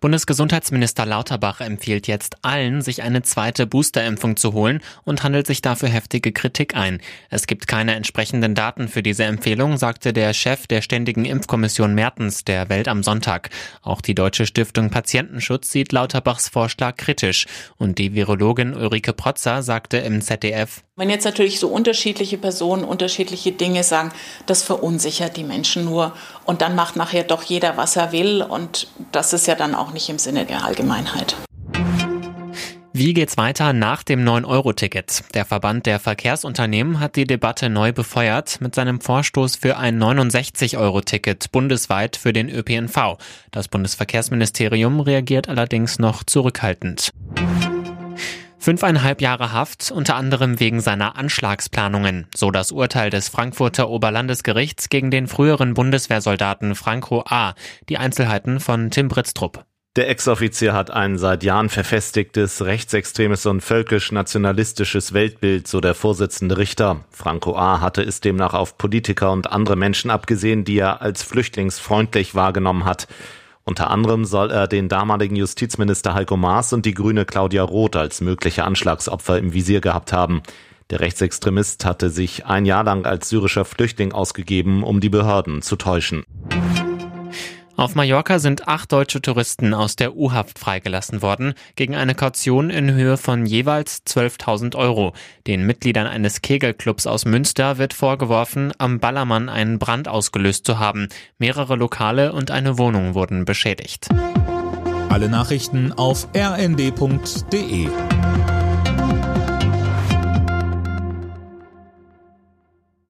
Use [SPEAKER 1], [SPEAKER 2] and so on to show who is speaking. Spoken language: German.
[SPEAKER 1] Bundesgesundheitsminister Lauterbach empfiehlt jetzt allen, sich eine zweite Boosterimpfung zu holen und handelt sich dafür heftige Kritik ein. Es gibt keine entsprechenden Daten für diese Empfehlung, sagte der Chef der Ständigen Impfkommission Mertens der Welt am Sonntag. Auch die Deutsche Stiftung Patientenschutz sieht Lauterbachs Vorschlag kritisch. Und die Virologin Ulrike Protzer sagte im ZDF,
[SPEAKER 2] wenn jetzt natürlich so unterschiedliche Personen unterschiedliche Dinge sagen, das verunsichert die Menschen nur. Und dann macht nachher doch jeder, was er will. Und das ist ja dann auch nicht im Sinne der Allgemeinheit.
[SPEAKER 1] Wie geht's weiter nach dem 9-Euro-Ticket? Der Verband der Verkehrsunternehmen hat die Debatte neu befeuert mit seinem Vorstoß für ein 69-Euro-Ticket bundesweit für den ÖPNV. Das Bundesverkehrsministerium reagiert allerdings noch zurückhaltend. Fünfeinhalb Jahre Haft, unter anderem wegen seiner Anschlagsplanungen, so das Urteil des Frankfurter Oberlandesgerichts gegen den früheren Bundeswehrsoldaten Franco A. Die Einzelheiten von Tim Britztrup.
[SPEAKER 3] Der Ex-Offizier hat ein seit Jahren verfestigtes rechtsextremes und völkisch-nationalistisches Weltbild, so der Vorsitzende Richter. Franco A. hatte es demnach auf Politiker und andere Menschen abgesehen, die er als flüchtlingsfreundlich wahrgenommen hat. Unter anderem soll er den damaligen Justizminister Heiko Maas und die Grüne Claudia Roth als mögliche Anschlagsopfer im Visier gehabt haben. Der Rechtsextremist hatte sich ein Jahr lang als syrischer Flüchtling ausgegeben, um die Behörden zu täuschen.
[SPEAKER 1] Auf Mallorca sind acht deutsche Touristen aus der U-Haft freigelassen worden, gegen eine Kaution in Höhe von jeweils 12.000 Euro. Den Mitgliedern eines Kegelclubs aus Münster wird vorgeworfen, am Ballermann einen Brand ausgelöst zu haben. Mehrere Lokale und eine Wohnung wurden beschädigt.
[SPEAKER 4] Alle Nachrichten auf rnd.de